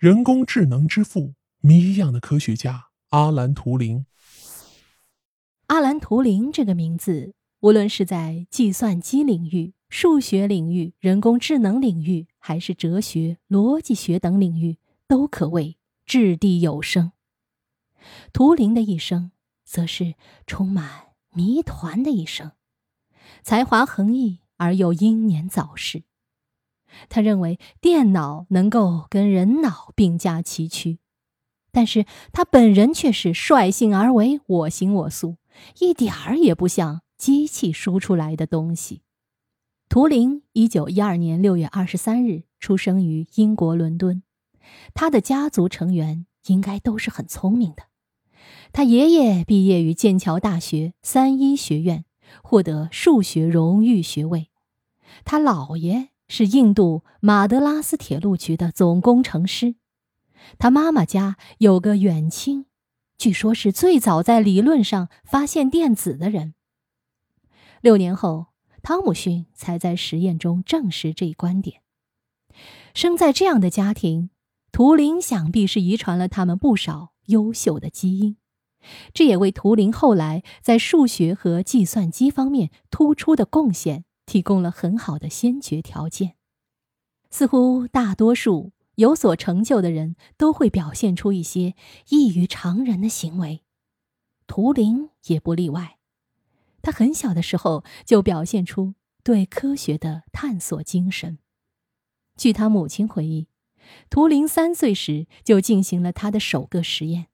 人工智能之父，谜一样的科学家阿兰·图灵。阿兰·图灵这个名字，无论是在计算机领域、数学领域、人工智能领域，还是哲学、逻辑学等领域，都可谓掷地有声。图灵的一生，则是充满谜团的一生，才华横溢而又英年早逝。他认为电脑能够跟人脑并驾齐驱，但是他本人却是率性而为，我行我素，一点儿也不像机器输出来的东西。图灵一九一二年六月二十三日出生于英国伦敦，他的家族成员应该都是很聪明的。他爷爷毕业于剑桥大学三一学院，获得数学荣誉学位。他姥爷是印度马德拉斯铁路局的总工程师。他妈妈家有个远亲，据说是最早在理论上发现电子的人。六年后，汤姆逊才在实验中证实这一观点。生在这样的家庭，图灵想必是遗传了他们不少优秀的基因。这也为图灵后来在数学和计算机方面突出的贡献提供了很好的先决条件。似乎大多数有所成就的人都会表现出一些异于常人的行为，图灵也不例外。他很小的时候就表现出对科学的探索精神。据他母亲回忆，图灵三岁时就进行了他的首个实验。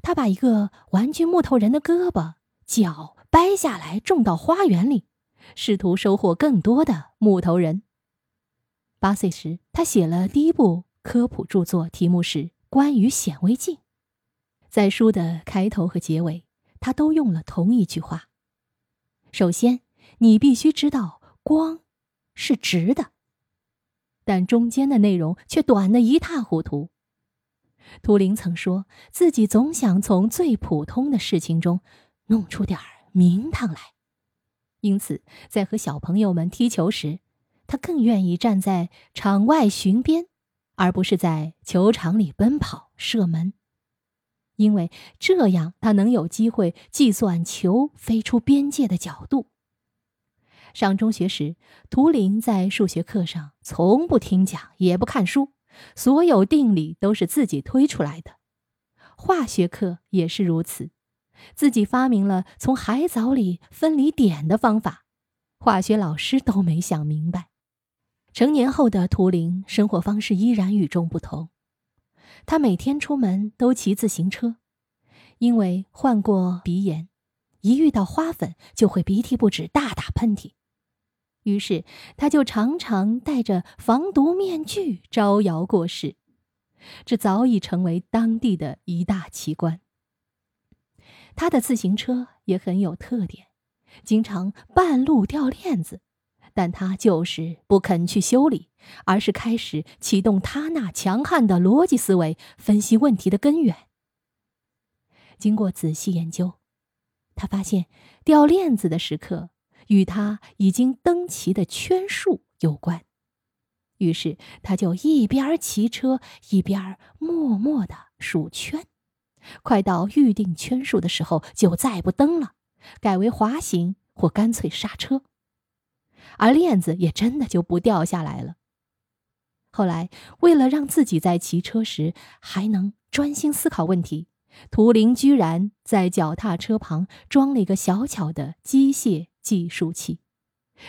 他把一个玩具木头人的胳膊、脚掰下来，种到花园里，试图收获更多的木头人。八岁时，他写了第一部科普著作，题目是《关于显微镜》。在书的开头和结尾，他都用了同一句话：“首先，你必须知道光是直的。”但中间的内容却短得一塌糊涂。图灵曾说自己总想从最普通的事情中弄出点儿名堂来，因此在和小朋友们踢球时，他更愿意站在场外巡边，而不是在球场里奔跑射门，因为这样他能有机会计算球飞出边界的角度。上中学时，图灵在数学课上从不听讲，也不看书。所有定理都是自己推出来的，化学课也是如此，自己发明了从海藻里分离碘的方法，化学老师都没想明白。成年后的图灵生活方式依然与众不同，他每天出门都骑自行车，因为患过鼻炎，一遇到花粉就会鼻涕不止，大打喷嚏。于是，他就常常戴着防毒面具招摇过市，这早已成为当地的一大奇观。他的自行车也很有特点，经常半路掉链子，但他就是不肯去修理，而是开始启动他那强悍的逻辑思维，分析问题的根源。经过仔细研究，他发现掉链子的时刻。与他已经登齐的圈数有关，于是他就一边骑车一边默默的数圈，快到预定圈数的时候就再不蹬了，改为滑行或干脆刹车，而链子也真的就不掉下来了。后来，为了让自己在骑车时还能专心思考问题，图灵居然在脚踏车旁装了一个小巧的机械。计数器，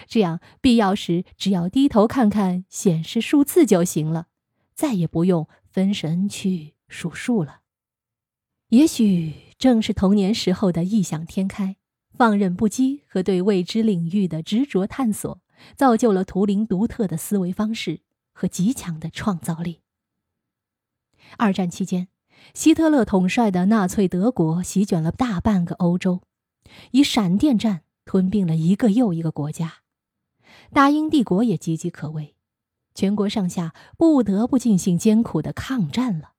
这样必要时只要低头看看显示数字就行了，再也不用分神去数数了。也许正是童年时候的异想天开、放任不羁和对未知领域的执着探索，造就了图灵独特的思维方式和极强的创造力。二战期间，希特勒统帅的纳粹德国席卷了大半个欧洲，以闪电战。吞并了一个又一个国家，大英帝国也岌岌可危，全国上下不得不进行艰苦的抗战了。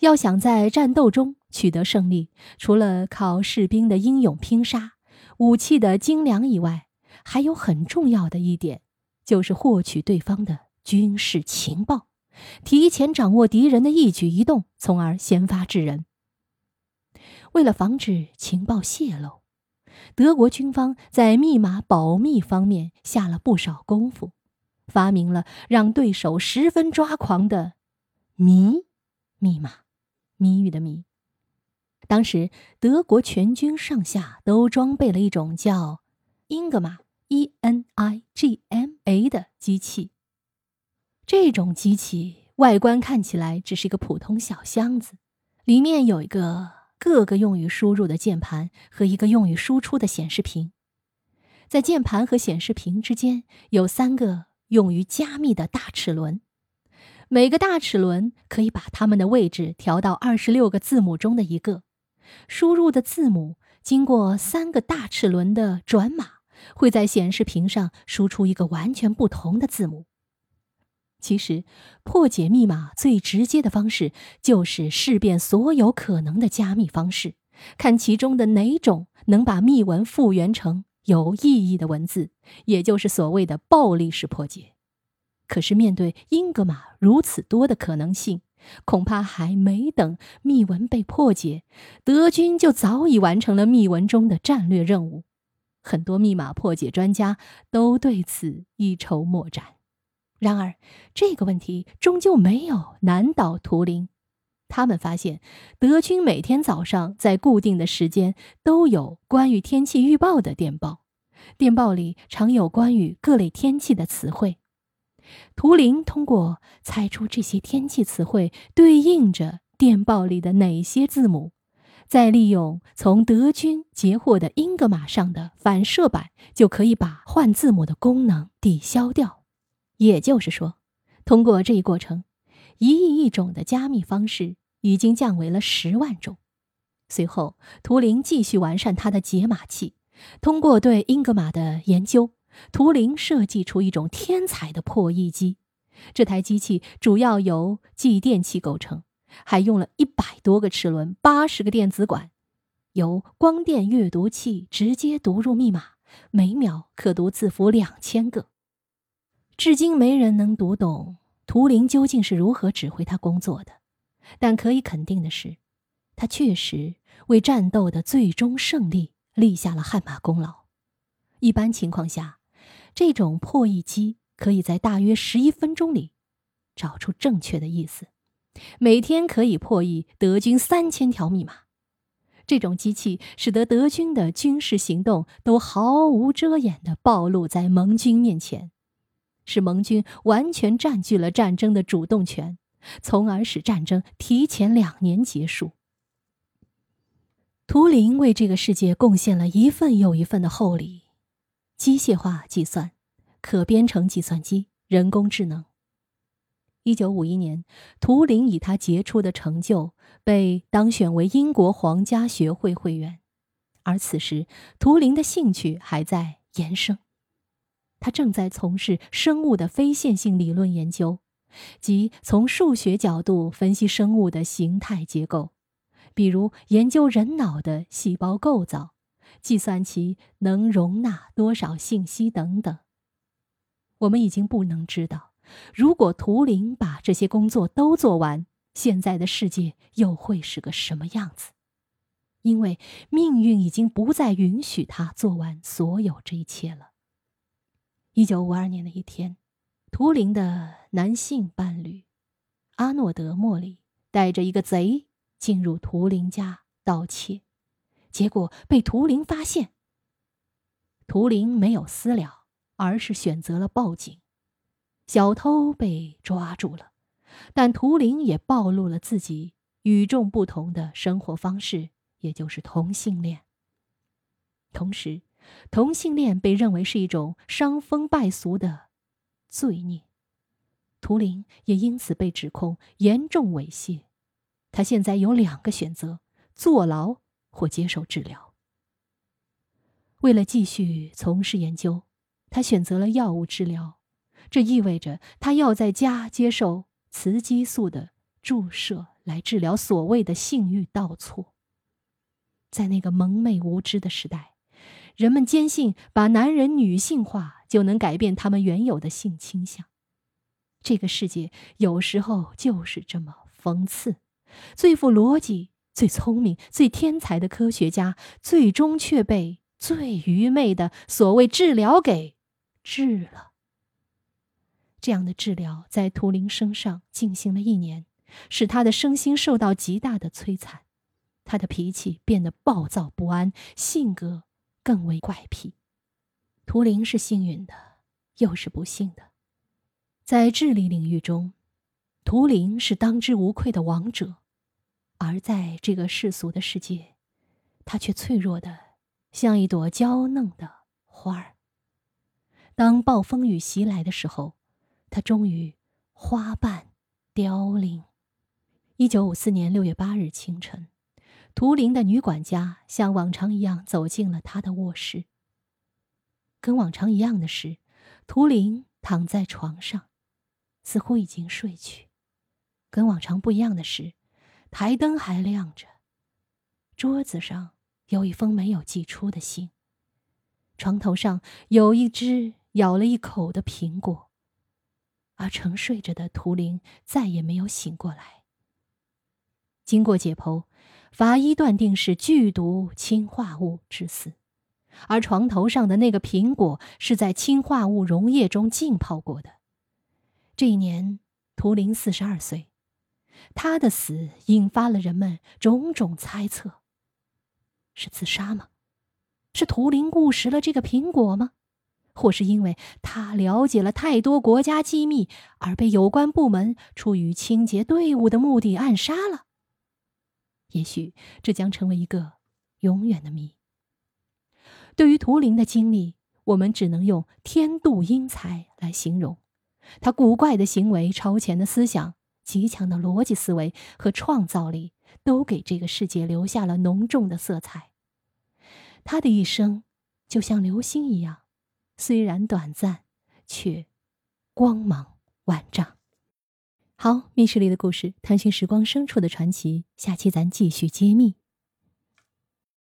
要想在战斗中取得胜利，除了靠士兵的英勇拼杀、武器的精良以外，还有很重要的一点，就是获取对方的军事情报，提前掌握敌人的一举一动，从而先发制人。为了防止情报泄露，德国军方在密码保密方面下了不少功夫，发明了让对手十分抓狂的“谜”密码，谜语的“谜”。当时，德国全军上下都装备了一种叫“英格玛 ”（E-N-I-G-M-A） 的机器。这种机器外观看起来只是一个普通小箱子，里面有一个各个用于输入的键盘和一个用于输出的显示屏。在键盘和显示屏之间有三个用于加密的大齿轮，每个大齿轮可以把它们的位置调到二十六个字母中的一个。输入的字母经过三个大齿轮的转码，会在显示屏上输出一个完全不同的字母。其实，破解密码最直接的方式就是试遍所有可能的加密方式，看其中的哪种能把密文复原成有意义的文字，也就是所谓的暴力式破解。可是，面对英格玛如此多的可能性，恐怕还没等密文被破解，德军就早已完成了密文中的战略任务。很多密码破解专家都对此一筹莫展。然而，这个问题终究没有难倒图灵。他们发现，德军每天早上在固定的时间都有关于天气预报的电报，电报里常有关于各类天气的词汇。图灵通过猜出这些天气词汇对应着电报里的哪些字母，再利用从德军截获的英格玛上的反射板，就可以把换字母的功能抵消掉。也就是说，通过这一过程，一亿亿种的加密方式已经降为了十万种。随后，图灵继续完善他的解码器，通过对英格玛的研究。图灵设计出一种天才的破译机，这台机器主要由继电器构成，还用了一百多个齿轮、八十个电子管，由光电阅读器直接读入密码，每秒可读字符两千个。至今没人能读懂图灵究竟是如何指挥他工作的，但可以肯定的是，他确实为战斗的最终胜利立下了汗马功劳。一般情况下。这种破译机可以在大约十一分钟里找出正确的意思，每天可以破译德军三千条密码。这种机器使得德军的军事行动都毫无遮掩地暴露在盟军面前，使盟军完全占据了战争的主动权，从而使战争提前两年结束。图灵为这个世界贡献了一份又一份的厚礼。机械化计算、可编程计算机、人工智能。一九五一年，图灵以他杰出的成就被当选为英国皇家学会会员，而此时图灵的兴趣还在延伸。他正在从事生物的非线性理论研究，即从数学角度分析生物的形态结构，比如研究人脑的细胞构造。计算其能容纳多少信息等等。我们已经不能知道，如果图灵把这些工作都做完，现在的世界又会是个什么样子？因为命运已经不再允许他做完所有这一切了。一九五二年的一天，图灵的男性伴侣阿诺德·莫里带着一个贼进入图灵家盗窃。结果被图灵发现。图灵没有私了，而是选择了报警。小偷被抓住了，但图灵也暴露了自己与众不同的生活方式，也就是同性恋。同时，同性恋被认为是一种伤风败俗的罪孽。图灵也因此被指控严重猥亵。他现在有两个选择：坐牢。或接受治疗。为了继续从事研究，他选择了药物治疗，这意味着他要在家接受雌激素的注射来治疗所谓的性欲倒错。在那个蒙昧无知的时代，人们坚信把男人女性化就能改变他们原有的性倾向。这个世界有时候就是这么讽刺：最富逻辑、最聪明、最天才的科学家，最终却被最愚昧的所谓治疗给治了。这样的治疗在图灵身上进行了一年，使他的身心受到极大的摧残，他的脾气变得暴躁不安，性格更为怪癖。图灵是幸运的，又是不幸的。在智力领域中，图灵是当之无愧的王者；而在这个世俗的世界，他却脆弱的像一朵娇嫩的花儿。当暴风雨袭来的时候，他终于花瓣凋零。一九五四年六月八日清晨，图灵的女管家像往常一样走进了他的卧室。跟往常一样的是，图灵躺在床上。似乎已经睡去，跟往常不一样的是，台灯还亮着，桌子上有一封没有寄出的信，床头上有一只咬了一口的苹果，而沉睡着的图灵再也没有醒过来。经过解剖，法医断定是剧毒氰化物致死，而床头上的那个苹果是在氰化物溶液中浸泡过的。这一年，图灵四十二岁，他的死引发了人们种种猜测：是自杀吗？是图灵误食了这个苹果吗？或是因为他了解了太多国家机密而被有关部门出于清洁队伍的目的暗杀了？也许这将成为一个永远的谜。对于图灵的经历，我们只能用天妒英才来形容。他古怪的行为、超前的思想、极强的逻辑思维和创造力，都给这个世界留下了浓重的色彩。他的一生就像流星一样，虽然短暂，却光芒万丈。好，密室里的故事，探寻时光深处的传奇，下期咱继续揭秘。